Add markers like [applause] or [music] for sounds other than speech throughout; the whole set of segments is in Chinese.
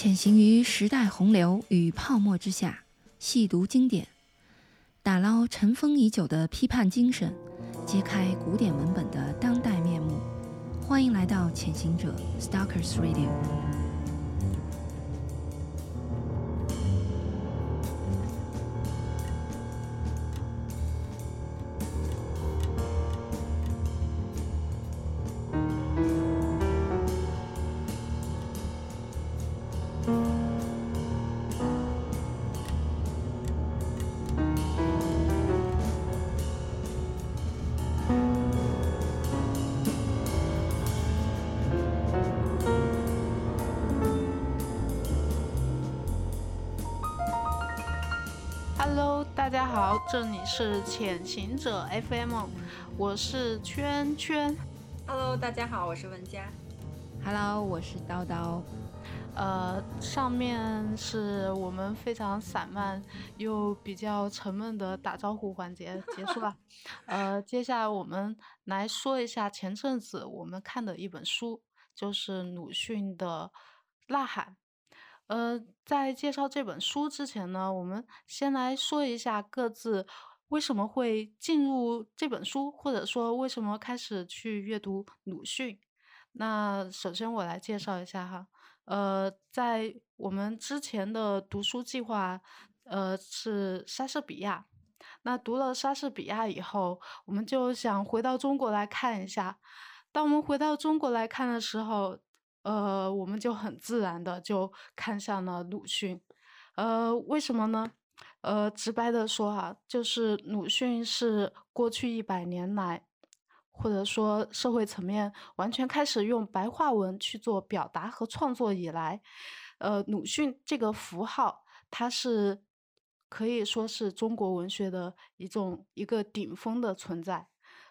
潜行于时代洪流与泡沫之下，细读经典，打捞尘封已久的批判精神，揭开古典文本的当代面目。欢迎来到潜行者 Stalkers Radio。是潜行者 FM，我是圈圈。Hello，大家好，我是文佳。Hello，我是叨叨。呃，上面是我们非常散漫又比较沉闷的打招呼环节结束了。[laughs] 呃，接下来我们来说一下前阵子我们看的一本书，就是鲁迅的《呐喊》。呃，在介绍这本书之前呢，我们先来说一下各自为什么会进入这本书，或者说为什么开始去阅读鲁迅。那首先我来介绍一下哈，呃，在我们之前的读书计划，呃，是莎士比亚。那读了莎士比亚以后，我们就想回到中国来看一下。当我们回到中国来看的时候，呃，我们就很自然的就看向了鲁迅，呃，为什么呢？呃，直白的说哈，就是鲁迅是过去一百年来，或者说社会层面完全开始用白话文去做表达和创作以来，呃，鲁迅这个符号，它是可以说是中国文学的一种一个顶峰的存在。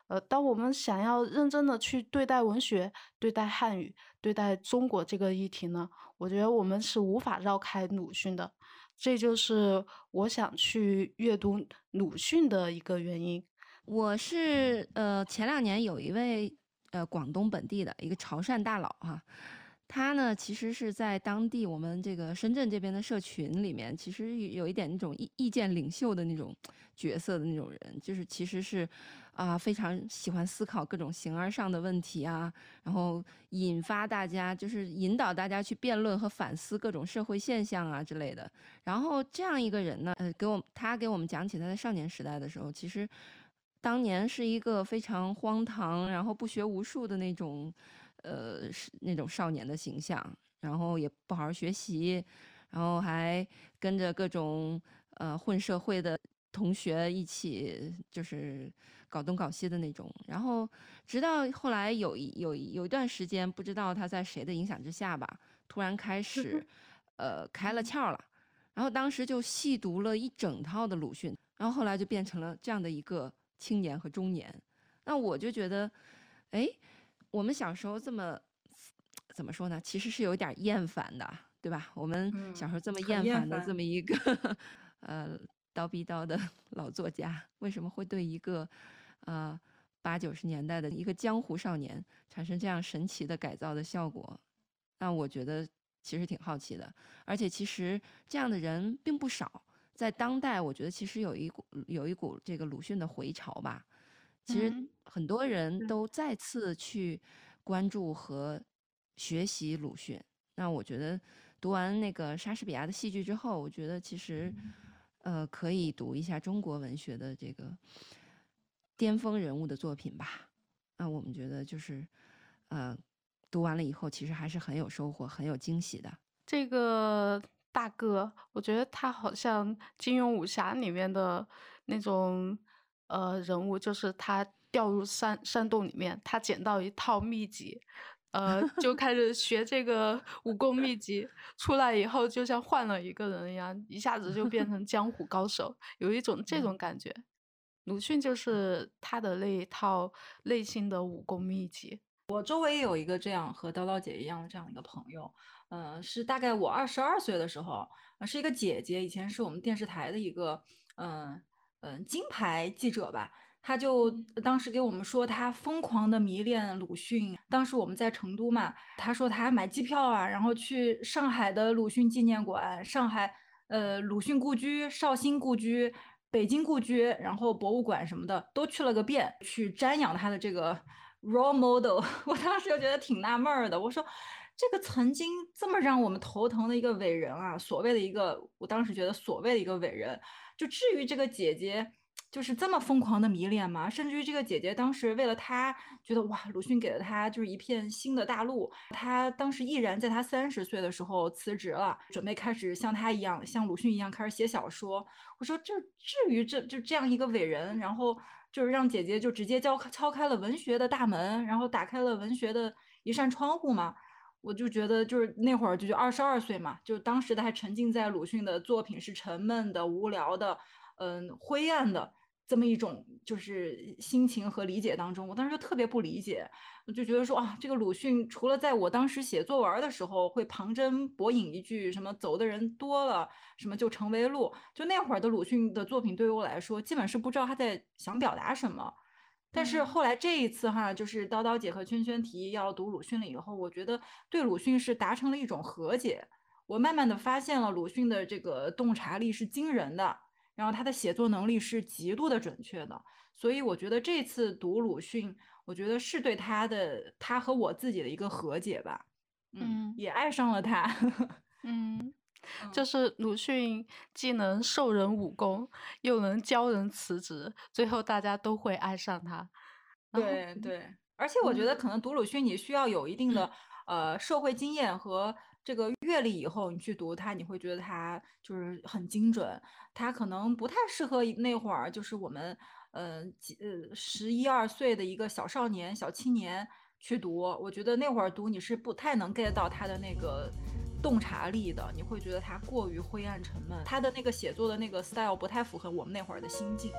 呃，当我们想要认真的去对待文学、对待汉语、对待中国这个议题呢，我觉得我们是无法绕开鲁迅的。这就是我想去阅读鲁迅的一个原因。我是呃前两年有一位呃广东本地的一个潮汕大佬哈、他呢其实是在当地我们这个深圳这边的社群里面，其实有一点那种意意见领袖的那种角色的那种人，就是其实是啊、非常喜欢思考各种形而上的问题啊，然后引发大家就是引导大家去辩论和反思各种社会现象啊之类的。然后这样一个人呢，呃，给我他给我们讲起他在少年时代的时候，其实当年是一个非常荒唐，然后不学无术的那种，呃，是那种少年的形象，然后也不好好学习，然后还跟着各种呃混社会的同学一起就是搞东搞西的那种。然后直到后来有一有一有一段时间，不知道他在谁的影响之下吧，突然开始呃开了窍了。然后当时就细读了一整套的鲁迅，然后后来就变成了这样的一个青年和中年。那我就觉得，哎，我们小时候这么怎么说呢？其实是有点厌烦的，对吧？我们小时候这么厌厌烦的这么一个 [laughs] 呃叨逼叨的 [laughs] 老作家，为什么会对一个呃八九十年代的一个江湖少年产生这样神奇的改造的效果？那我觉得其实挺好奇的。而且其实这样的人并不少，在当代，我觉得其实有一股有一股这个鲁迅的回潮吧。其实嗯很多人都再次去关注和学习鲁迅。那我觉得读完那个莎士比亚的戏剧之后，我觉得其实呃可以读一下中国文学的这个巅峰人物的作品吧。那我们觉得就是呃读完了以后，其实还是很有收获、很有惊喜的。这个大哥，我觉得他好像金庸武侠里面的那种呃人物，就是他掉入山山洞里面，他捡到一套秘籍，呃，就开始学这个武功秘籍，出来以后就像换了一个人一样，一下子就变成江湖高手，有一种这种感觉。鲁迅就是他的那一套内心的武功秘籍。我周围也有一个这样和叨叨姐一样的这样一个朋友，呃，是大概我二十二岁的时候，呃，是一个姐姐，以前是我们电视台的一个，嗯、嗯、金牌记者吧。他就当时给我们说他疯狂的迷恋鲁迅。当时我们在成都嘛，他说他买机票啊，然后去上海的鲁迅纪念馆、上海呃鲁迅故居、绍兴故居、北京故居，然后博物馆什么的都去了个遍，去瞻仰他的这个 role model。[laughs] 我当时就觉得挺纳闷的，我说。这个曾经这么让我们头疼的一个伟人啊，所谓的一个，我当时觉得所谓的一个伟人，就至于这个姐姐就是这么疯狂的迷恋吗？甚至于这个姐姐当时为了他，觉得哇，鲁迅给了他就是一片新的大陆，她当时毅然在她三十岁的时候辞职了，准备开始像他一样，像鲁迅一样开始写小说。我说这至于这就这样一个伟人，然后就是让姐姐就直接敲敲开了文学的大门，然后打开了文学的一扇窗户吗？我就觉得，就是那会儿就就二十二岁嘛，就当时的还沉浸在鲁迅的作品是沉闷的、无聊的、嗯灰暗的这么一种就是心情和理解当中。我当时就特别不理解，我就觉得说啊，这个鲁迅除了在我当时写作文的时候会旁征博引一句什么“走的人多了，什么就成为路”，就那会儿的鲁迅的作品对于我来说，基本是不知道他在想表达什么。但是后来这一次哈，就是叨叨姐和圈圈提议要读鲁迅了以后，我觉得对鲁迅是达成了一种和解。我慢慢的发现了鲁迅的这个洞察力是惊人的，然后他的写作能力是极度的准确的。所以我觉得这次读鲁迅，我觉得是对他的他和我自己的一个和解吧。嗯，也爱上了他。[laughs] 嗯。就是鲁迅既能授人武功，又能教人辞职，最后大家都会爱上他。对对，而且我觉得可能读鲁迅，你需要有一定的呃社会经验和这个阅历以后，你去读它，你会觉得它就是很精准。它可能不太适合那会儿，就是我们呃几呃十一二岁的一个小少年、小青年去读。我觉得那会儿读你是不太能 get 到他的那个。洞察力的，你会觉得他过于灰暗沉闷，他的那个写作的那个 style 不太符合我们那会儿的心境。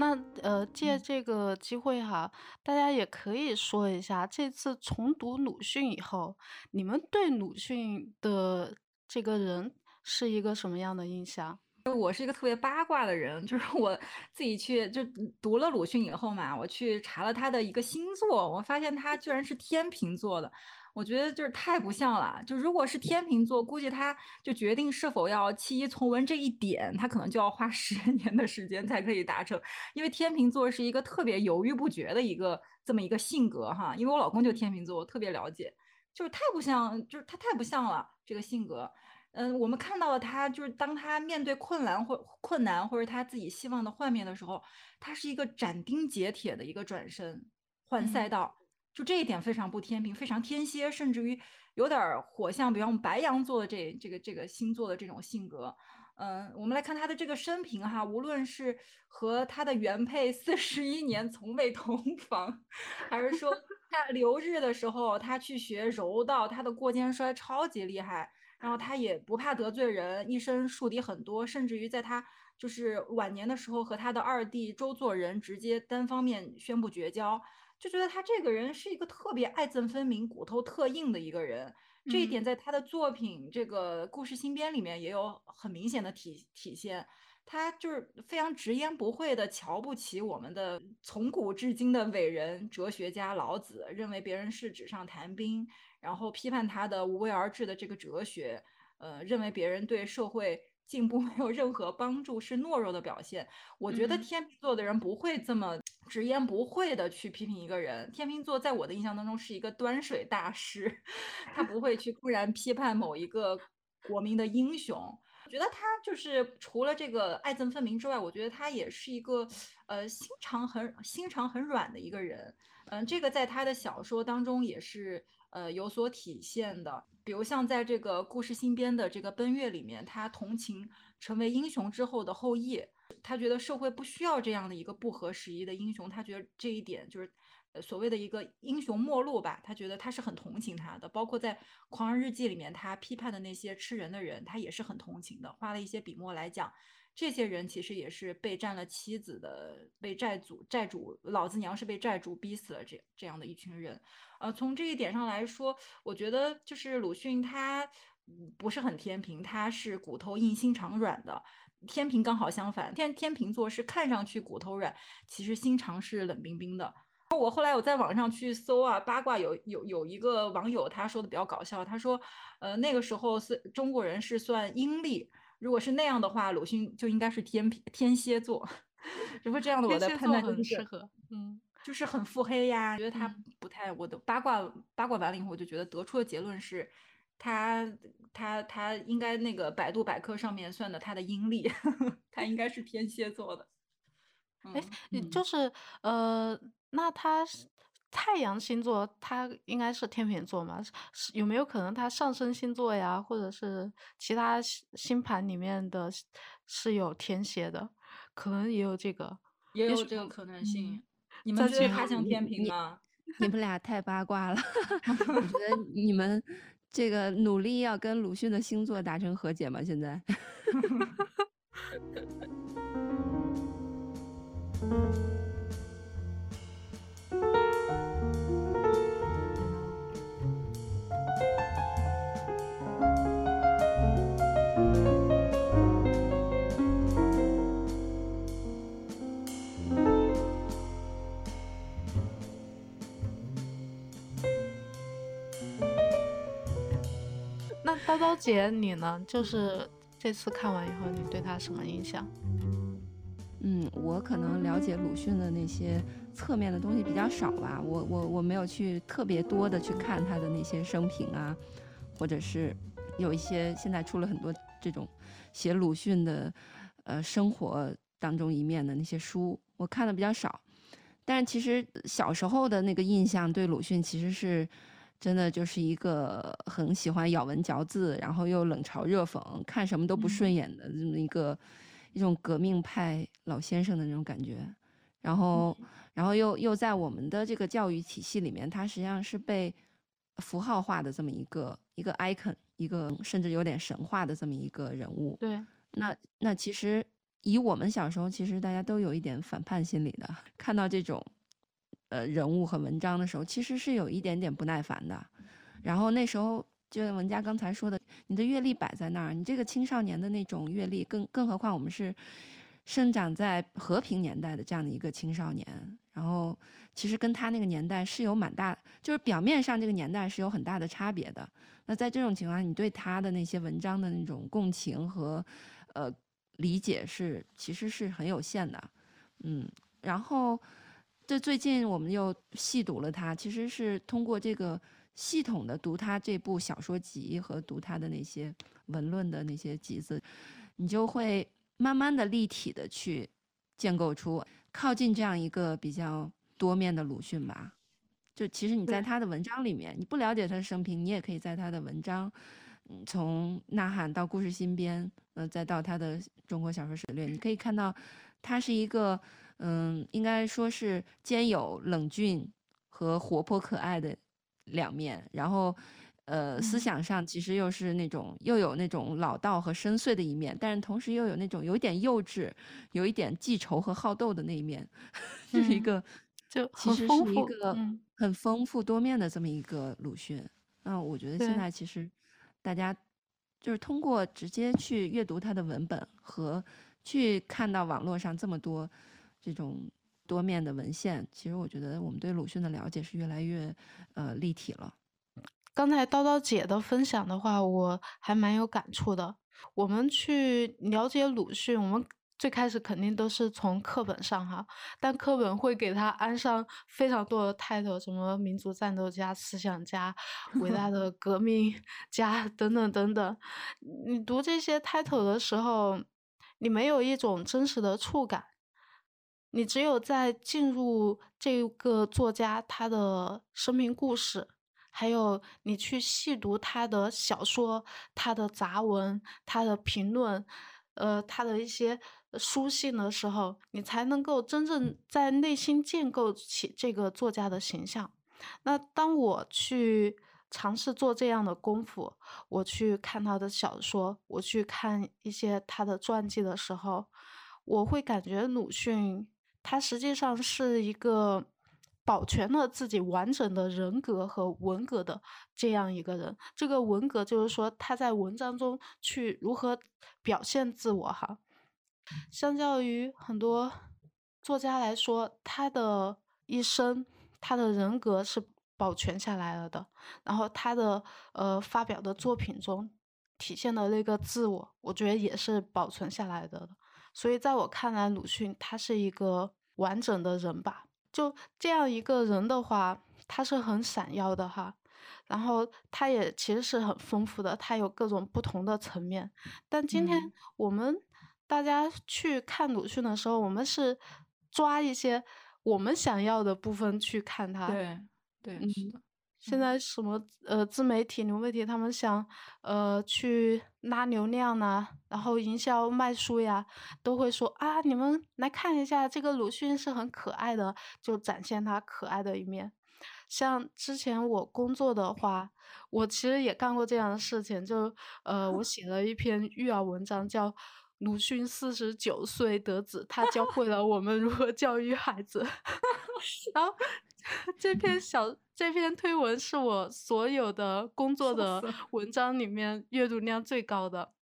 那呃，借这个机会哈，大家也可以说一下，这次重读鲁迅以后，你们对鲁迅的这个人是一个什么样的印象？我是一个特别八卦的人，就是 [laughs] 我自己去就读了鲁迅以后嘛，我去查了他的一个星座，我发现他居然是天秤座的，我觉得就是太不像了。就如果是天秤座，估计他就决定是否要弃医从文这一点，他可能就要花十 [laughs] 年的时间才可以达成，因为天秤座是一个特别犹豫不决的一个这么一个性格哈。因为我老公就天秤座，我特别了解，就是太不像，就是他太不像了这个性格。嗯，我们看到了他，就是当他面对困难或困难，或者他自己希望的幻灭的时候，他是一个斩钉截铁的一个转身换赛道，就这一点非常不天平，非常天蝎，甚至于有点火象，比方白羊座的这这个这个星座的这种性格。嗯，我们来看他的这个生平哈，无论是和他的原配四十一年从未同房，还是说 [laughs] 他留日的时候他去学柔道，他的过肩摔超级厉害。然后他也不怕得罪人，一生树敌很多，甚至于在他就是晚年的时候，和他的二弟周作人直接单方面宣布绝交，就觉得他这个人是一个特别爱憎分明、骨头特硬的一个人。这一点在他的作品《这个故事新编》里面也有很明显的体体现。他就是非常直言不讳的瞧不起我们的从古至今的伟人哲学家老子，认为别人是纸上谈兵。然后批判他的无为而治的这个哲学，呃，认为别人对社会进步 [laughs] 没有任何帮助是懦弱的表现。我觉得天秤座的人不会这么直言不讳的去批评一个人。天秤座在我的印象当中是一个端水大师，他不会去突然批判某一个国民的英雄。我觉得他就是除了这个爱憎分明之外，我觉得他也是一个呃心肠很心肠很软的一个人。嗯，这个在他的小说当中也是。呃，有所体现的，比如像在这个故事新编的这个奔月里面，他同情成为英雄之后的后羿，他觉得社会不需要这样的一个不合时宜的英雄，他觉得这一点就是所谓的一个英雄末路吧，他觉得他是很同情他的，包括在《狂人日记》里面，他批判的那些吃人的人，他也是很同情的，花了一些笔墨来讲。这些人其实也是被占了妻子的，被债主债主老子娘是被债主逼死了，这这样的一群人。呃，从这一点上来说，我觉得就是鲁迅他不是很天平，他是骨头硬心肠软的。天平刚好相反，天天平座是看上去骨头软，其实心肠是冷冰冰的。我后来我在网上去搜啊，八卦有有有一个网友他说的比较搞笑，他说，呃，那个时候是中国人是算阴历，如果是那样的话，鲁迅就应该是天天蝎座。[laughs] 如果这样的，我的判断就是适合，嗯，就是很腹黑呀，觉得他不太，我的八卦八卦完了以后，我就觉得得出的结论是。他他他应该那个百度百科上面算的他的阴历，[laughs] 他应该是天蝎座的。哎，就是呃，那他太阳星座它应该是天秤座嘛？是有没有可能它上升星座呀，或者是其他星盘里面的是有天蝎的？可能也有这个，也有这个可能性。你们觉得他像天平吗？你们俩太八卦了，[laughs] 我觉得 [laughs] 你们。这个努力要跟鲁迅的星座达成和解吗？现在。[laughs] 刀刀姐，你呢？就是这次看完以后，你对他什么印象？嗯，我可能了解鲁迅的那些侧面的东西比较少吧。我我我没有去特别多的去看他的那些生平啊，或者是有一些现在出了很多这种写鲁迅的呃生活当中一面的那些书，我看的比较少。但其实小时候的那个印象对鲁迅其实是。真的就是一个很喜欢咬文嚼字，然后又冷嘲热讽，看什么都不顺眼的这么一个一种革命派老先生的那种感觉。然后，然后又又在我们的这个教育体系里面，他实际上是被符号化的这么一个一个 icon，一个甚至有点神话的这么一个人物。对，那那其实以我们小时候，其实大家都有一点反叛心理的，看到这种。呃，人物和文章的时候，其实是有一点点不耐烦的。然后那时候，就像文佳刚才说的，你的阅历摆在那儿，你这个青少年的那种阅历，更更何况我们是生长在和平年代的这样的一个青少年，然后其实跟他那个年代是有蛮大，就是表面上这个年代是有很大的差别的。那在这种情况下，你对他的那些文章的那种共情和呃理解是其实是很有限的，嗯，然后。这最近我们又细读了他，其实是通过这个系统的读他这部小说集和读他的那些文论的那些集子，你就会慢慢的立体的去建构出靠近这样一个比较多面的鲁迅吧。就其实你在他的文章里面，你不了解他的生平，你也可以在他的文章，嗯，从《呐喊》到《故事新编》，呃，再到他的《中国小说史略》，你可以看到他是一个。嗯，应该说是兼有冷峻和活泼可爱的两面，然后，呃，思想上其实又是那种又有那种老道和深邃的一面，但是同时又有那种有一点幼稚、有一点记仇和好斗的那一面，[laughs] 就是一个就其实是一个很丰富多面的这么一个鲁迅。嗯，我觉得现在其实大家就是通过直接去阅读他的文本和去看到网络上这么多。这种多面的文献，其实我觉得我们对鲁迅的了解是越来越呃立体了。刚才叨叨姐的分享的话，我还蛮有感触的。我们去了解鲁迅，我们最开始肯定都是从课本上哈，但课本会给他安上非常多的 title，什么民族战斗家、思想家、伟大的革命家等等等等。你读这些 title 的时候，你没有一种真实的触感。你只有在进入这个作家他的生命故事，还有你去细读他的小说、他的杂文、他的评论，呃，他的一些书信的时候，你才能够真正在内心建构起这个作家的形象。那当我去尝试做这样的功夫，我去看他的小说，我去看一些他的传记的时候，我会感觉鲁迅。他实际上是一个保全了自己完整的人格和文格的这样一个人。这个文格就是说他在文章中去如何表现自我哈。相较于很多作家来说，他的一生，他的人格是保全下来了的，然后他的呃发表的作品中体现的那个自我，我觉得也是保存下来的。所以在我看来，鲁迅他是一个完整的人吧。就这样一个人的话，他是很闪耀的哈，然后他也其实是很丰富的，他有各种不同的层面。但今天我们大家去看鲁迅的时候，我们是抓一些我们想要的部分去看他。对对，是的。现在什么呃自媒体、流媒体，他们想呃去拉流量呐，然后营销卖书呀，都会说啊，你们来看一下这个鲁迅是很可爱的，就展现他可爱的一面。像之前我工作的话，我其实也干过这样的事情，就呃我 [laughs] 写了一篇育儿文章，叫鲁迅四十九岁得子，他教会了我们如何教育孩子，[laughs] 然后。[laughs] 这篇小这篇推文是我所有的工作的文章里面阅读量最高的。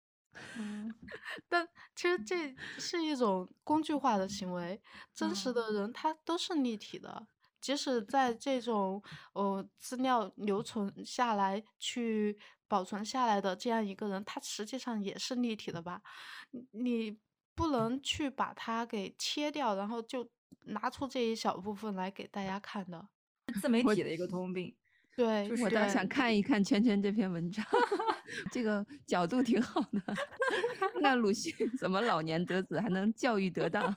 嗯，[laughs] 但其实这是一种工具化的行为，真实的人他都是立体的，即使在这种呃资料留存下来去保存下来的这样一个人，他实际上也是立体的吧？你不能去把它给切掉，然后就。拿出这一小部分来给大家看的，自媒体的一个通病。对，我倒想看一看圈圈这篇文章，[laughs] 这个角度挺好的。[laughs] 那鲁迅怎么老年得子还能教育得当？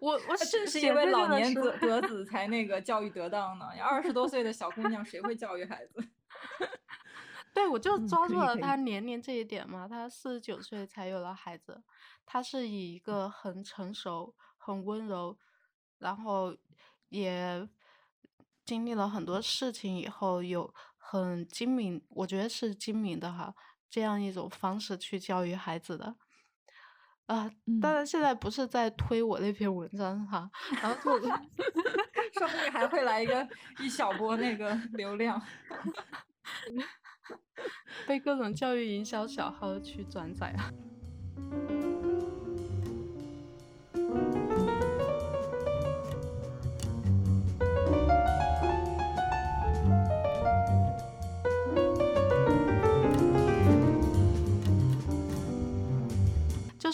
我我正是因为老年得得子才那个教育得当呢。二十多岁的小姑娘谁会教育孩子？[laughs] 对，我就抓住了他年龄这一点嘛。他四十九岁才有了孩子，他是以一个很成熟、很温柔。然后也经历了很多事情以后，有很精明，我觉得是精明的哈，这样一种方式去教育孩子的。啊，当然现在不是在推我那篇文章哈，然后就 [laughs] 说不定还会来一个一小波那个流量，[laughs] 被各种教育营销小号去转载啊。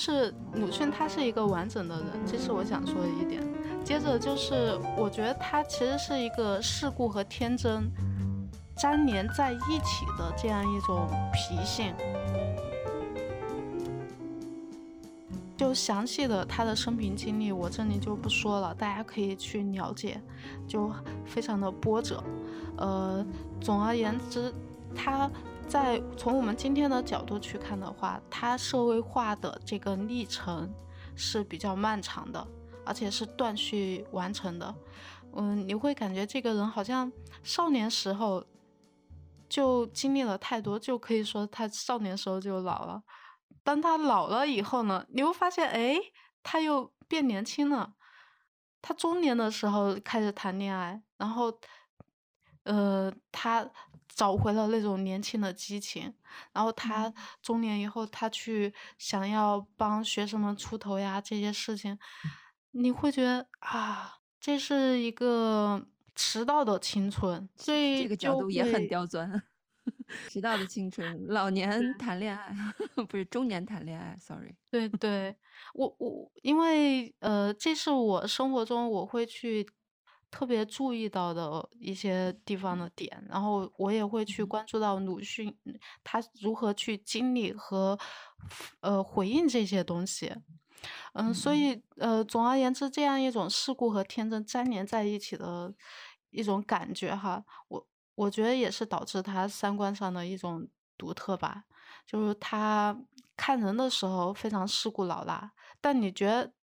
是鲁迅，他是一个完整的人，这是我想说的一点。接着就是，我觉得他其实是一个世故和天真粘连在一起的这样一种脾性。就详细的他的生平经历，我这里就不说了，大家可以去了解，就非常的波折。呃，总而言之，他。在从我们今天的角度去看的话，他社会化的这个历程是比较漫长的，而且是断续完成的。嗯，你会感觉这个人好像少年时候就经历了太多，就可以说他少年时候就老了。当他老了以后呢，你会发现，哎，他又变年轻了。他中年的时候开始谈恋爱，然后，呃，他。找回了那种年轻的激情，然后他中年以后，他去想要帮学生们出头呀，这些事情，你会觉得啊，这是一个迟到的青春，所以这个角度也很刁钻。[laughs] 迟到的青春，老 [laughs] 年谈恋爱，[laughs] 不是中年谈恋爱，sorry。对对，我我因为呃，这是我生活中我会去。特别注意到的一些地方的点，然后我也会去关注到鲁迅他如何去经历和呃回应这些东西，嗯，所以呃总而言之，这样一种世故和天真粘连在一起的一种感觉哈，我我觉得也是导致他三观上的一种独特吧，就是他看人的时候非常世故老辣，但你觉得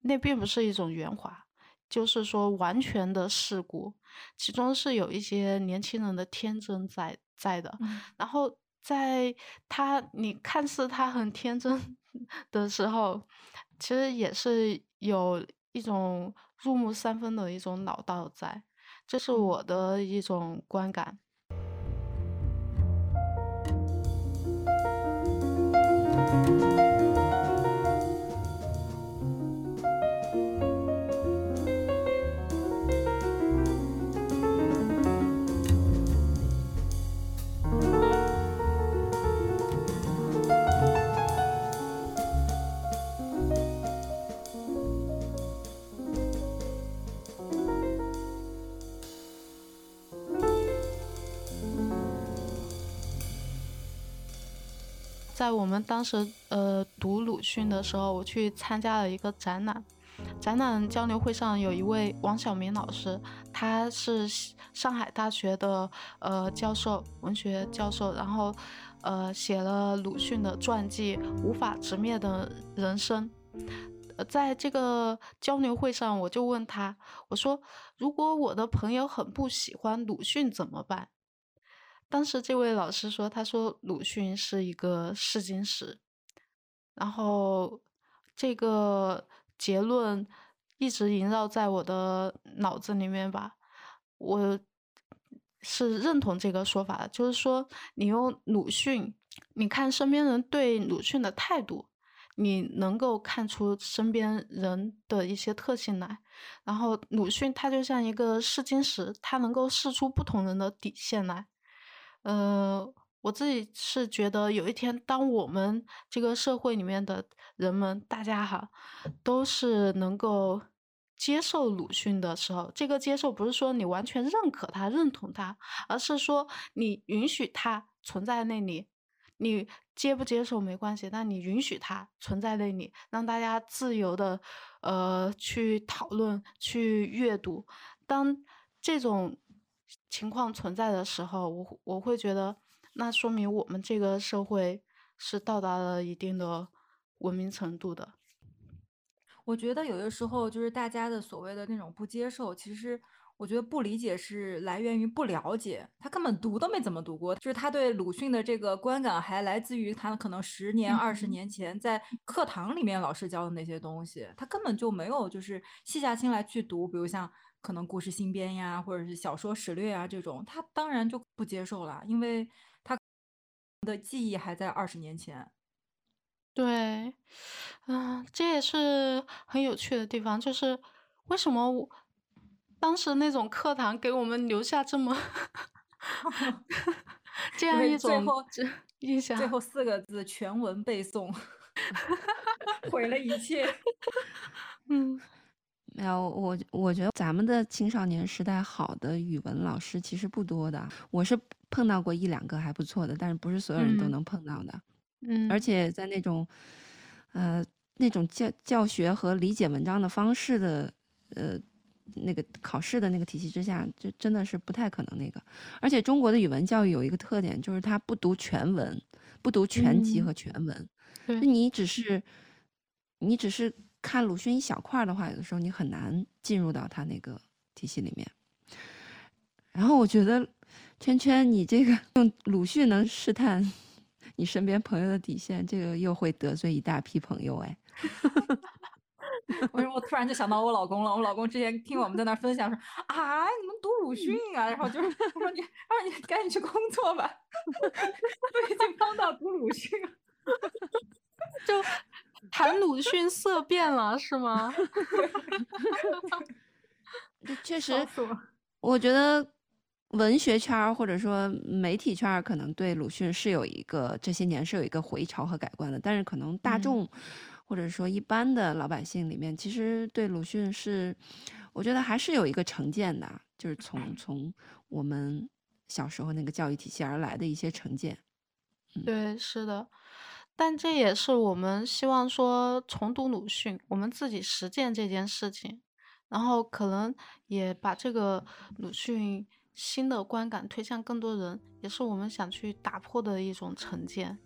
那并不是一种圆滑。就是说，完全的事故，其中是有一些年轻人的天真在在的。然后，在他你看似他很天真 [laughs] 的时候，其实也是有一种入木三分的一种老道在。这是我的一种观感。在我们当时呃读鲁迅的时候，我去参加了一个展览。展览交流会上有一位王晓明老师，他是上海大学的呃教授，文学教授，然后呃写了鲁迅的传记《无法直面的人生》。在这个交流会上，我就问他，我说：“如果我的朋友很不喜欢鲁迅怎么办？”当时这位老师说：“他说鲁迅是一个试金石。”然后这个结论一直萦绕在我的脑子里面吧。我是认同这个说法的，就是说你用鲁迅，你看身边人对鲁迅的态度，你能够看出身边人的一些特性来。然后鲁迅他就像一个试金石，他能够试出不同人的底线来。呃，我自己是觉得，有一天，当我们这个社会里面的人们，大家哈，都是能够接受鲁迅的时候，这个接受不是说你完全认可他、认同他，而是说你允许他存在那里，你接不接受没关系，但你允许他存在那里，让大家自由的呃去讨论、去阅读。当这种。情况存在的时候，我我会觉得，那说明我们这个社会是到达了一定的文明程度的。我觉得有的时候就是大家的所谓的那种不接受，其实我觉得不理解是来源于不了解，他根本读都没怎么读过，就是他对鲁迅的这个观感还来自于他可能十年、二十年前在课堂里面老师教的那些东西，他根本就没有就是细下心来去读，比如像。可能故事新编呀，或者是小说史略啊，这种他当然就不接受了，因为他的记忆还在二十年前。对，嗯，这也是很有趣的地方，就是为什么我当时那种课堂给我们留下这么 [laughs] [laughs] 这样一种印象，最后四个字全文背诵，[laughs] 毁了一切。嗯。没有，我我觉得咱们的青少年时代好的语文老师其实不多的，我是碰到过一两个还不错的，但是不是所有人都能碰到的。嗯，而且在那种，呃，那种教教学和理解文章的方式的，呃，那个考试的那个体系之下，就真的是不太可能那个。而且中国的语文教育有一个特点，就是它不读全文，不读全集和全文，你只是，你只是。看鲁迅一小块的话，有的时候你很难进入到他那个体系里面。然后我觉得，圈圈，你这个用鲁迅能试探你身边朋友的底线，这个又会得罪一大批朋友哎。为什么我突然就想到我老公了？我老公之前听我们在那分享说啊，你们读鲁迅啊，然后就是我说你，让你赶紧去工作吧，[laughs] 都已经帮到读鲁迅，[laughs] 就。谈 [laughs] 鲁迅色变了是吗？[laughs] 确实，我觉得文学圈或者说媒体圈可能对鲁迅是有一个这些年是有一个回潮和改观的，但是可能大众或者说一般的老百姓里面，其实对鲁迅是，我觉得还是有一个成见的，就是从从我们小时候那个教育体系而来的一些成见。对，是的。但这也是我们希望说重读鲁迅，我们自己实践这件事情，然后可能也把这个鲁迅新的观感推向更多人，也是我们想去打破的一种成见。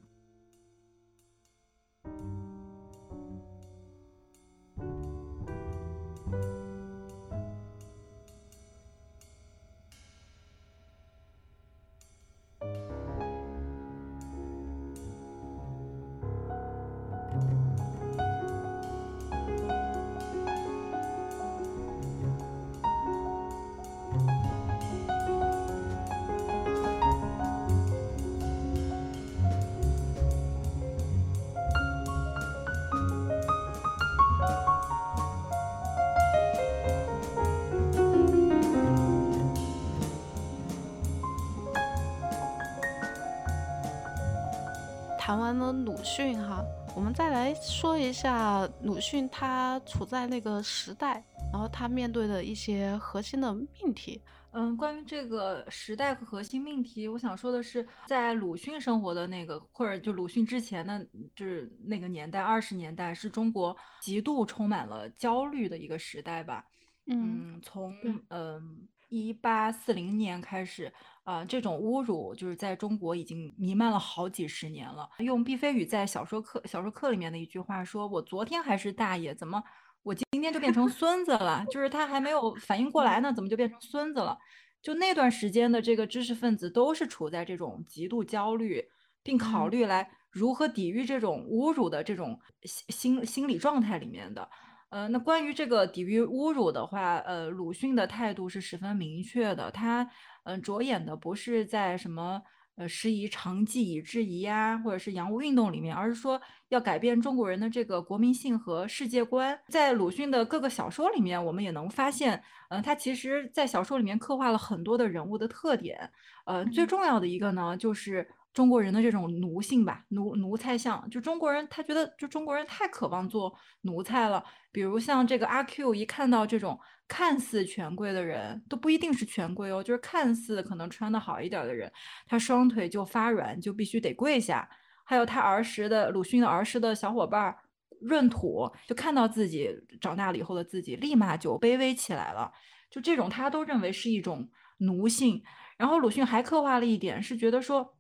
完了鲁迅哈，我们再来说一下鲁迅他处在那个时代，然后他面对的一些核心的命题。嗯，关于这个时代和核心命题，我想说的是，在鲁迅生活的那个，或者就鲁迅之前的，就是那个年代，二十年代是中国极度充满了焦虑的一个时代吧。嗯，从嗯一八四零年开始，啊，这种侮辱就是在中国已经弥漫了好几十年了。用毕飞宇在小说课小说课里面的一句话说：“我昨天还是大爷，怎么？”我今天就变成孙子了，就是他还没有反应过来呢，怎么就变成孙子了？就那段时间的这个知识分子都是处在这种极度焦虑，并考虑来如何抵御这种侮辱的这种心心理状态里面的。呃，那关于这个抵御侮辱的话，呃，鲁迅的态度是十分明确的，他嗯着眼的不是在什么。呃，师夷长技以制夷呀，或者是洋务运动里面，而是说要改变中国人的这个国民性和世界观。在鲁迅的各个小说里面，我们也能发现，嗯，他其实在小说里面刻画了很多的人物的特点。呃，最重要的一个呢，就是中国人的这种奴性吧，奴奴才相。就中国人，他觉得就中国人太渴望做奴才了。比如像这个阿 Q，一看到这种。看似权贵的人都不一定是权贵哦，就是看似可能穿的好一点的人，他双腿就发软，就必须得跪下。还有他儿时的鲁迅的儿时的小伙伴闰土，就看到自己长大了以后的自己，立马就卑微起来了。就这种他都认为是一种奴性。然后鲁迅还刻画了一点，是觉得说，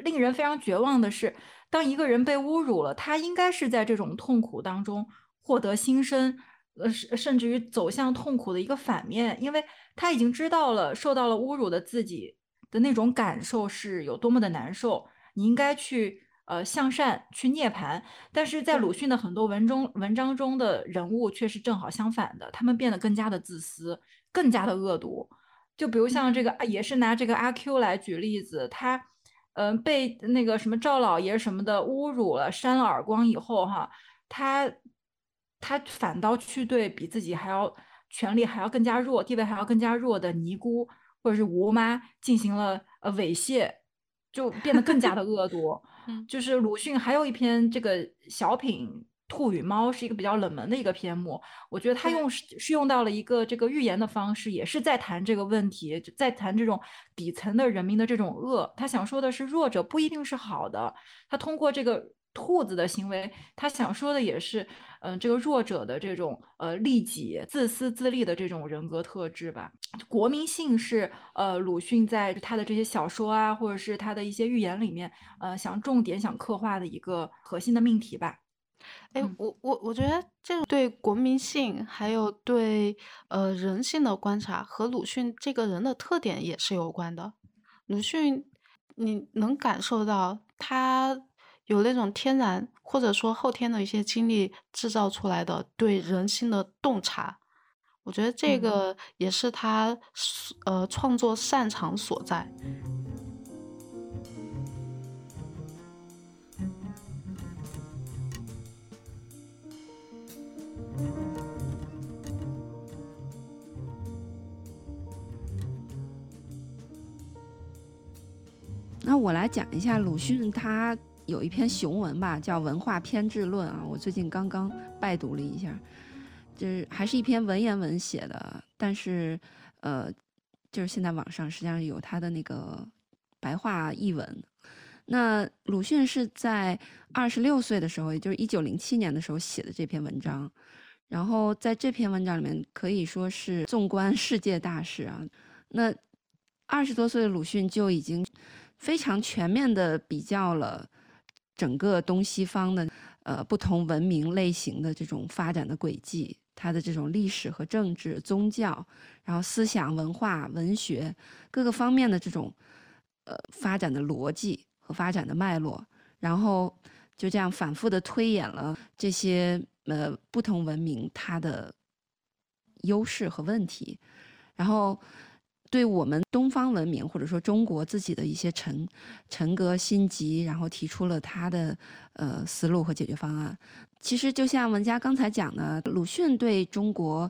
令人非常绝望的是，当一个人被侮辱了，他应该是在这种痛苦当中获得新生。呃，甚甚至于走向痛苦的一个反面，因为他已经知道了受到了侮辱的自己的那种感受是有多么的难受。你应该去呃向善去涅槃，但是在鲁迅的很多文中文章中的人物却是正好相反的，他们变得更加的自私，更加的恶毒。就比如像这个，也是拿这个阿 Q 来举例子，他嗯被那个什么赵老爷什么的侮辱了，扇了耳光以后，哈，他。他反倒去对比自己还要权力还要更加弱、地位还要更加弱的尼姑或者是吴妈进行了呃猥亵，就变得更加的恶毒。就是鲁迅还有一篇这个小品《兔与猫》是一个比较冷门的一个篇目，我觉得他用是用到了一个这个寓言的方式，也是在谈这个问题，在谈这种底层的人民的这种恶。他想说的是弱者不一定是好的，他通过这个。兔子的行为，他想说的也是，嗯，这个弱者的这种呃利己、自私自利的这种人格特质吧。国民性是呃鲁迅在他的这些小说啊，或者是他的一些寓言里面，呃，想重点想刻画的一个核心的命题吧。哎，我我我觉得这种对国民性还有对呃人性的观察和鲁迅这个人的特点也是有关的。鲁迅，你能感受到他。有那种天然或者说后天的一些经历制造出来的对人性的洞察，我觉得这个也是他呃创作擅长所在。那我来讲一下鲁迅他。有一篇雄文吧，叫《文化偏执论》啊，我最近刚刚拜读了一下，就是还是一篇文言文写的，但是呃，就是现在网上实际上有他的那个白话译文。那鲁迅是在二十六岁的时候，也就是一九零七年的时候写的这篇文章，然后在这篇文章里面可以说是纵观世界大事啊。那二十多岁的鲁迅就已经非常全面的比较了。整个东西方的呃不同文明类型的这种发展的轨迹，它的这种历史和政治、宗教，然后思想、文化、文学各个方面的这种呃发展的逻辑和发展的脉络，然后就这样反复的推演了这些呃不同文明它的优势和问题，然后。对我们东方文明或者说中国自己的一些沉沉革新疾，然后提出了他的呃思路和解决方案。其实就像文佳刚才讲的，鲁迅对中国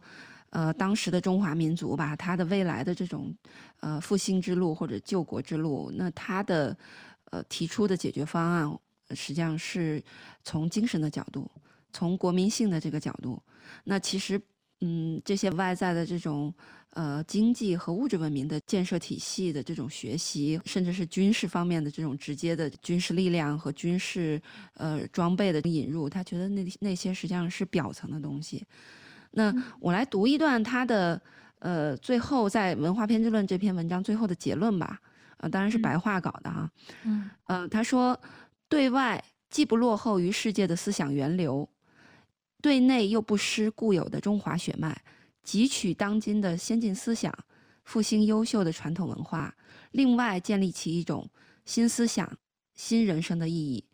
呃当时的中华民族吧，他的未来的这种呃复兴之路或者救国之路，那他的呃提出的解决方案实际上是从精神的角度，从国民性的这个角度。那其实，嗯，这些外在的这种呃经济和物质文明的建设体系的这种学习，甚至是军事方面的这种直接的军事力量和军事呃装备的引入，他觉得那那些实际上是表层的东西。那我来读一段他的呃最后在《文化偏执论》这篇文章最后的结论吧。呃，当然是白话稿的哈。嗯，呃，他说，对外既不落后于世界的思想源流，对内又不失固有的中华血脉，汲取当今的先进思想，复兴优秀的传统文化，另外建立起一种新思想、新人生的意义，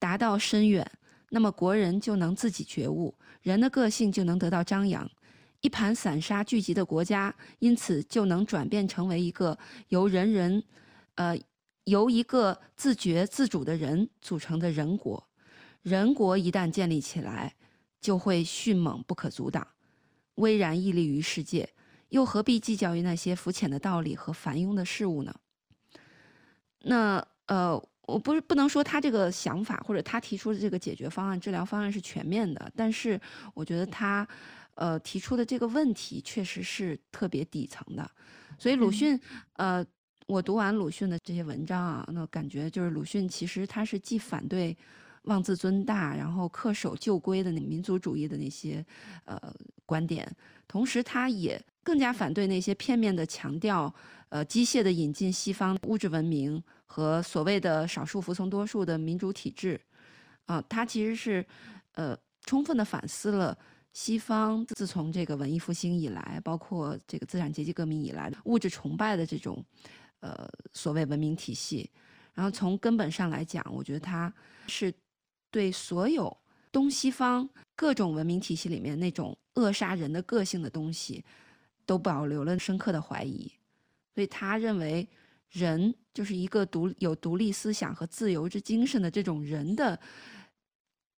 达到深远，那么国人就能自己觉悟，人的个性就能得到张扬。一盘散沙聚集的国家，因此就能转变成为一个由人人，呃，由一个自觉自主的人组成的人国。人国一旦建立起来，就会迅猛不可阻挡，巍然屹立于世界。又何必计较于那些肤浅的道理和繁庸的事物呢？那呃，我不是不能说他这个想法或者他提出的这个解决方案、治疗方案是全面的，但是我觉得他。呃，提出的这个问题确实是特别底层的，所以鲁迅，呃，我读完鲁迅的这些文章啊，那感觉就是鲁迅其实他是既反对妄自尊大，然后恪守旧规的那民族主义的那些呃观点，同时他也更加反对那些片面的强调呃机械的引进西方物质文明和所谓的少数服从多数的民主体制，啊，他其实是呃充分的反思了。西方自从这个文艺复兴以来，包括这个资产阶级革命以来，物质崇拜的这种，呃，所谓文明体系，然后从根本上来讲，我觉得它是对所有东西方各种文明体系里面那种扼杀人的个性的东西，都保留了深刻的怀疑。所以他认为，人就是一个独有独立思想和自由之精神的这种人的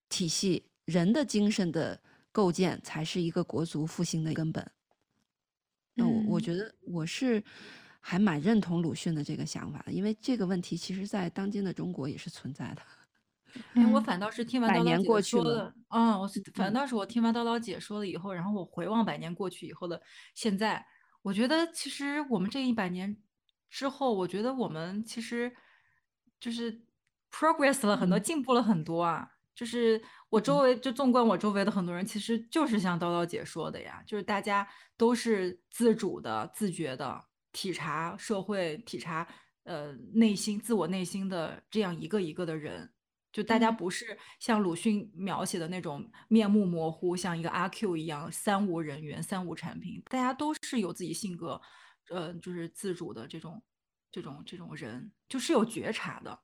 体系，人的精神的。构建才是一个国族复兴的根本。那我我觉得我是还蛮认同鲁迅的这个想法的，因为这个问题其实在当今的中国也是存在的。哎，我反倒是听完叨叨姐说了，嗯，我反倒是我听完叨叨姐说了以后，然后我回望百年过去以后的现在，我觉得其实我们这一百年之后，我觉得我们其实就是 progress 了很多，进步了很多啊。就是我周围，就纵观我周围的很多人，其实就是像叨叨姐说的呀，就是大家都是自主的、自觉的体察社会、体察呃内心、自我内心的这样一个一个的人。就大家不是像鲁迅描写的那种面目模糊，像一个阿 Q 一样三无人员、三无产品。大家都是有自己性格，呃，就是自主的这种、这种、这种人，就是有觉察的。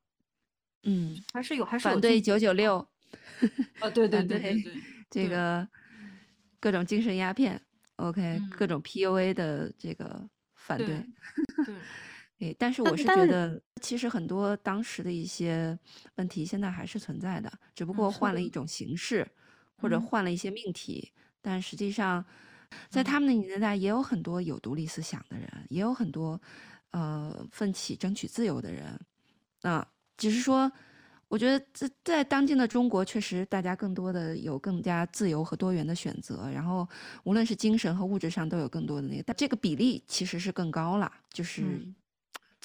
嗯，还是有，还是反对九九六。啊，对 [laughs] 对对对对，这个各种精神鸦片，OK，各种 PUA 的这个反对，[laughs] 对，哎，但是我是觉得，其实很多当时的一些问题现在还是存在的，只不过换了一种形式，或者换了一些命题，但实际上，在他。们的年代也有很多有独立思想的人，也有很多呃奋起争取自由的人，啊，只是说。我觉得在在当今的中国，确实大家更多的有更加自由和多元的选择，然后无论是精神和物质上都有更多的那个，但这个比例其实是更高了，就是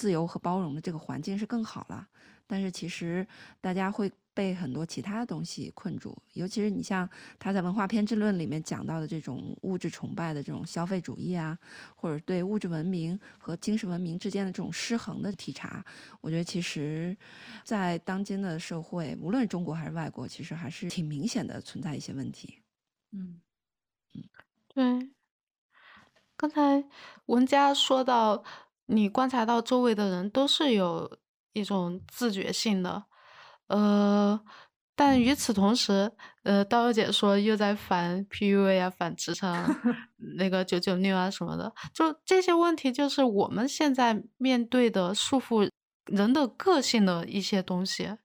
自由和包容的这个环境是更好了。但是其实大家会被很多其他的东西困住，尤其是你像他在《文化偏执论》里面讲到的这种物质崇拜的这种消费主义啊，或者对物质文明和精神文明之间的这种失衡的体察，我觉得其实，在当今的社会，无论中国还是外国，其实还是挺明显的存在一些问题。嗯嗯，对。刚才文佳说到，你观察到周围的人都是有。一种自觉性的，呃，但与此同时，呃，刀刀姐说又在反 PUA 啊，反职场 [laughs] 那个九九六啊什么的，就这些问题，就是我们现在面对的束缚人的个性的一些东西，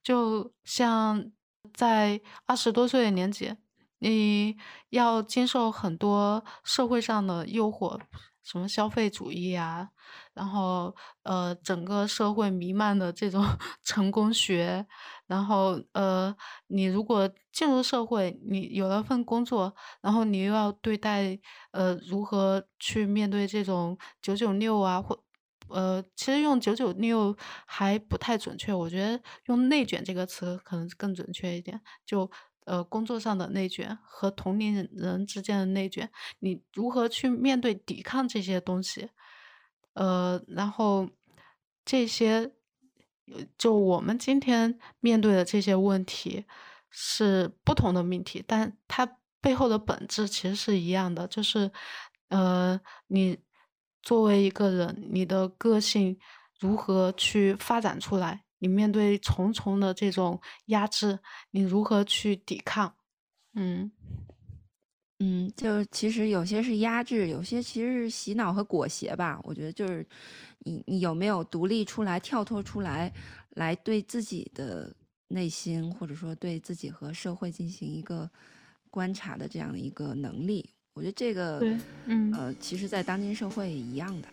就像在二十多岁的年纪，你要经受很多社会上的诱惑。什么消费主义啊，然后呃，整个社会弥漫的这种 [laughs] 成功学，然后呃，你如果进入社会，你有了份工作，然后你又要对待呃，如何去面对这种九九六啊，或呃，其实用九九六还不太准确，我觉得用内卷这个词可能更准确一点，就。呃，工作上的内卷和同龄人之间的内卷，你如何去面对、抵抗这些东西？呃，然后这些，就我们今天面对的这些问题是不同的命题，但它背后的本质其实是一样的，就是呃，你作为一个人，你的个性如何去发展出来？你面对重重的这种压制，你如何去抵抗？嗯嗯，就其实有些是压制，有些其实是洗脑和裹挟吧。我觉得就是你你有没有独立出来、跳脱出来，来对自己的内心或者说对自己和社会进行一个观察的这样的一个能力。我觉得这个，嗯呃，其实，在当今社会一样的。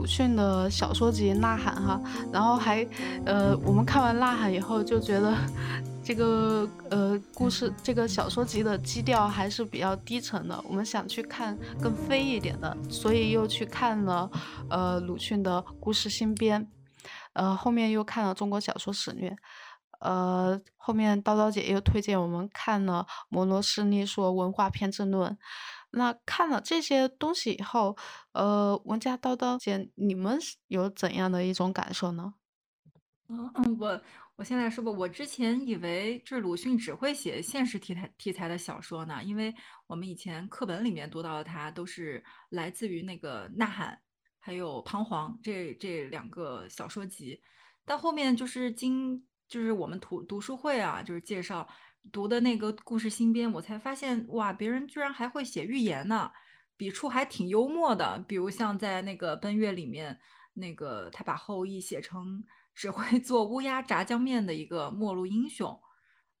鲁迅的小说集《呐喊》哈，然后还，呃，我们看完《呐喊》以后就觉得，这个呃故事这个小说集的基调还是比较低沉的，我们想去看更飞一点的，所以又去看了呃鲁迅的故事新编，呃后面又看了中国小说史略，呃后面叨叨姐又推荐我们看了摩罗斯力说文化偏执论。那看了这些东西以后，呃，文家叨叨姐，你们有怎样的一种感受呢？嗯，我我现在说吧，我之前以为就是鲁迅只会写现实题材题材的小说呢，因为我们以前课本里面读到的他都是来自于那个《呐喊》还有《彷徨》这这两个小说集，但后面就是经就是我们读读书会啊，就是介绍。读的那个故事新编，我才发现哇，别人居然还会写寓言呢，笔触还挺幽默的。比如像在那个《奔月》里面，那个他把后羿写成只会 [laughs] 做乌鸦炸酱面的一个末路英雄，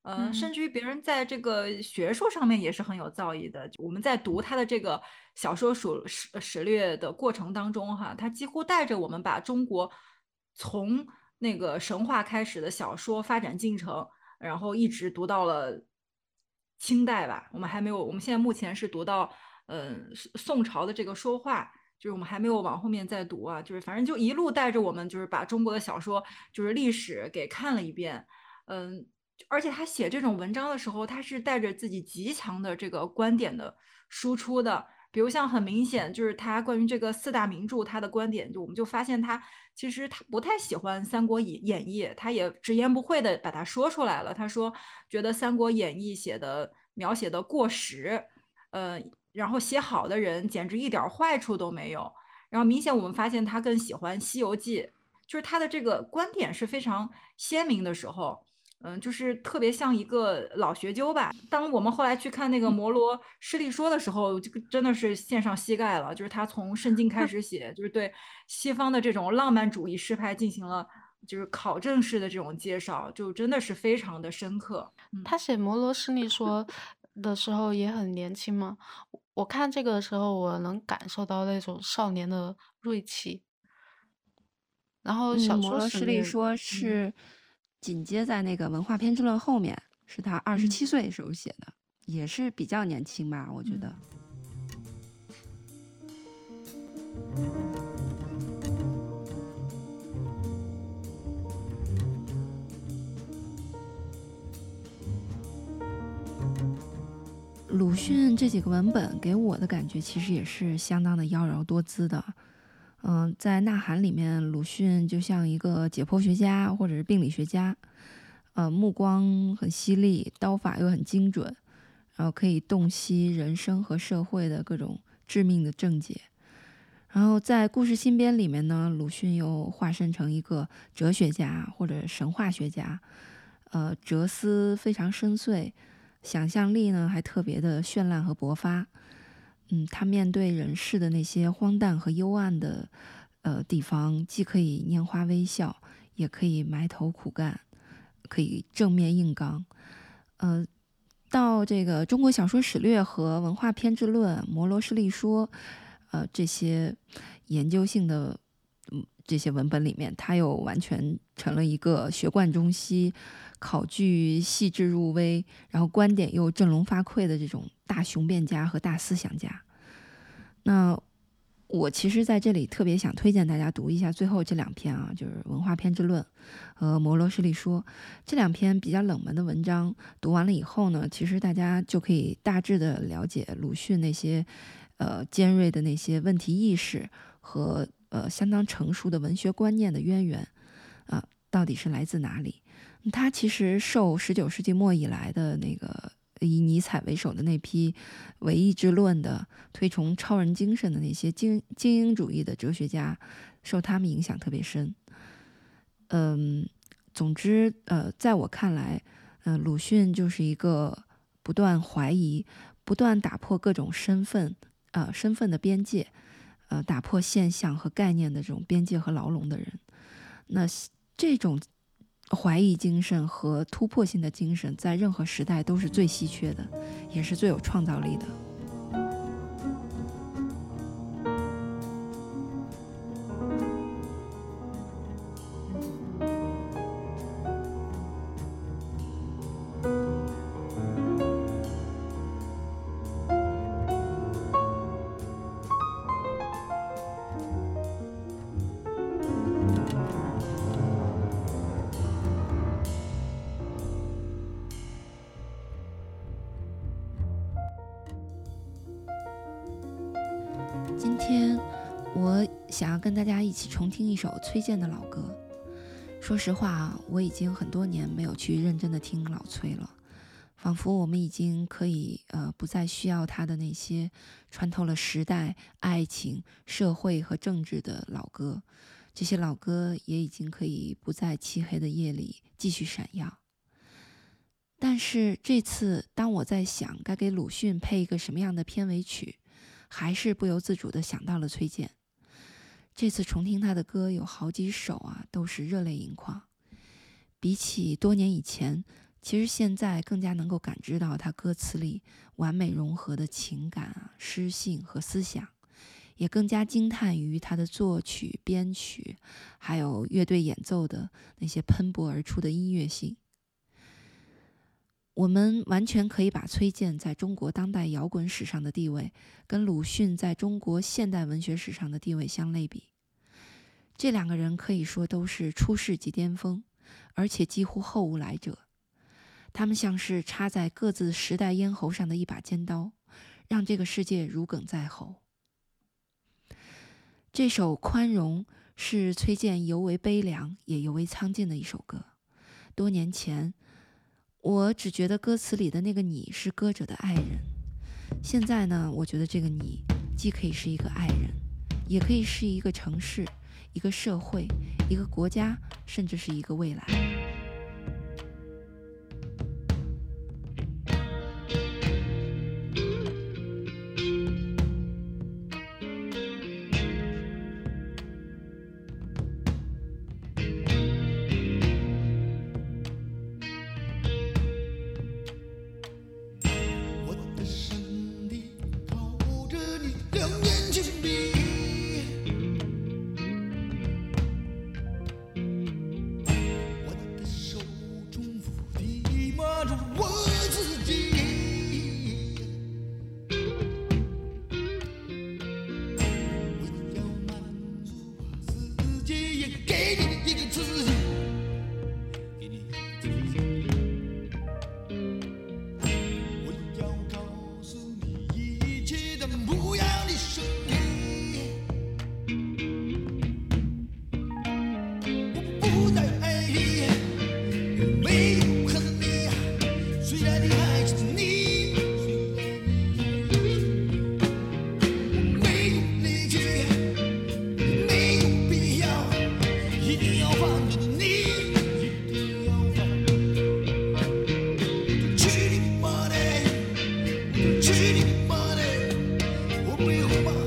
呃，甚至于别人在这个学术上面也是很有造诣的。我们在读他的这个小说史史史略的过程当中，哈，他几乎带着我们把中国从那个神话开始的小说发展进程。然后一直读到了清代吧，我们还没有，我们现在目前是读到，嗯，宋朝的这个说话，就是我们还没有往后面再读啊，就是反正就一路带着我们，就是把中国的小说，就是历史给看了一遍，嗯，而且他写这种文章的时候，他是带着自己极强的这个观点的输出的。比如像很明显，就是他关于这个四大名著他的观点，就我们就发现他其实他不太喜欢《三国演演义》，他也直言不讳的把它说出来了。他说觉得《三国演义》写的描写的过时，呃，然后写好的人简直一点坏处都没有。然后明显我们发现他更喜欢《西游记》，就是他的这个观点是非常鲜明的时候。嗯，就是特别像一个老学究吧。当我们后来去看那个《摩罗诗力说》的时候，这个真的是献上膝盖了。就是他从圣经开 [laughs] 始写，就是对西方的这种浪漫主义诗派进行了就是考证式的这种介绍，就真的是非常的深刻。他写《摩罗诗力说》的时候也很年轻吗？我看这个的时候，我能感受到那种少年的锐气。然后小说《摩罗诗力说》是。紧接在那个文化偏执论后面，是他二十七岁时候写的，也是比较年轻吧，我觉得。鲁迅这几个文本给我的感觉，其实也是相当的妖娆多姿的。嗯，在《呐喊》里面，鲁迅就像一个解剖学家或者是病理学家，呃，目光很犀利，刀法又很精准，然后可以洞悉人生和社会的各种致命的症结。然后在《故事新编》里面呢，鲁迅又化身成一个哲学家或者神话学家，呃，哲思非常深邃，想象力呢还特别的绚烂和勃发。嗯，他面对人世的那些荒诞和幽暗的呃地方，既可以拈花微笑，也可以埋头苦干，可以正面硬刚。呃，到这个《中国小说史略》和《文化偏执论》《摩罗诗力说》呃这些研究性的这些文本里面，他又完全成了一个学贯中西、考据细致入微，然后观点又振聋发聩的这种大雄辩家和大思想家。那我其实在这里特别想推荐大家读一下最后这两篇啊，就是《文化偏执论》和《摩罗诗力说》这两篇比较冷门的文章。读完了以后呢，其实大家就可以大致的了解鲁迅那些呃尖锐的那些问题意识和呃相当成熟的文学观念的渊源啊，到底是来自哪里？他其实受十九世纪末以来的那个。以尼采为首的那批唯意志论的、推崇超人精神的那些精精英主义的哲学家，受他们影响特别深。嗯，总之，呃，在我看来，嗯，鲁迅就是一个不断怀疑、不断打破各种身份、呃身份的边界、呃打破现象和概念的这种边界和牢笼的人。那这种。怀疑精神和突破性的精神，在任何时代都是最稀缺的，也是最有创造力的。跟大家一起重听一首崔健的老歌。说实话啊，我已经很多年没有去认真的听老崔了，仿佛我们已经可以呃不再需要他的那些穿透了时代、爱情、社会和政治的老歌，这些老歌也已经可以不在漆黑的夜里继续闪耀。但是这次，当我在想该给鲁迅配一个什么样的片尾曲。还是不由自主地想到了崔健。这次重听他的歌，有好几首啊，都是热泪盈眶。比起多年以前，其实现在更加能够感知到他歌词里完美融合的情感啊、诗性和思想，也更加惊叹于他的作曲、编曲，还有乐队演奏的那些喷薄而出的音乐性。我们完全可以把崔健在中国当代摇滚史上的地位，跟鲁迅在中国现代文学史上的地位相类比。这两个人可以说都是出世即巅峰，而且几乎后无来者。他们像是插在各自时代咽喉上的一把尖刀，让这个世界如鲠在喉。这首《宽容》是崔健尤为悲凉也尤为苍劲的一首歌。多年前。我只觉得歌词里的那个你是歌者的爱人，现在呢，我觉得这个你既可以是一个爱人，也可以是一个城市、一个社会、一个国家，甚至是一个未来。Hùng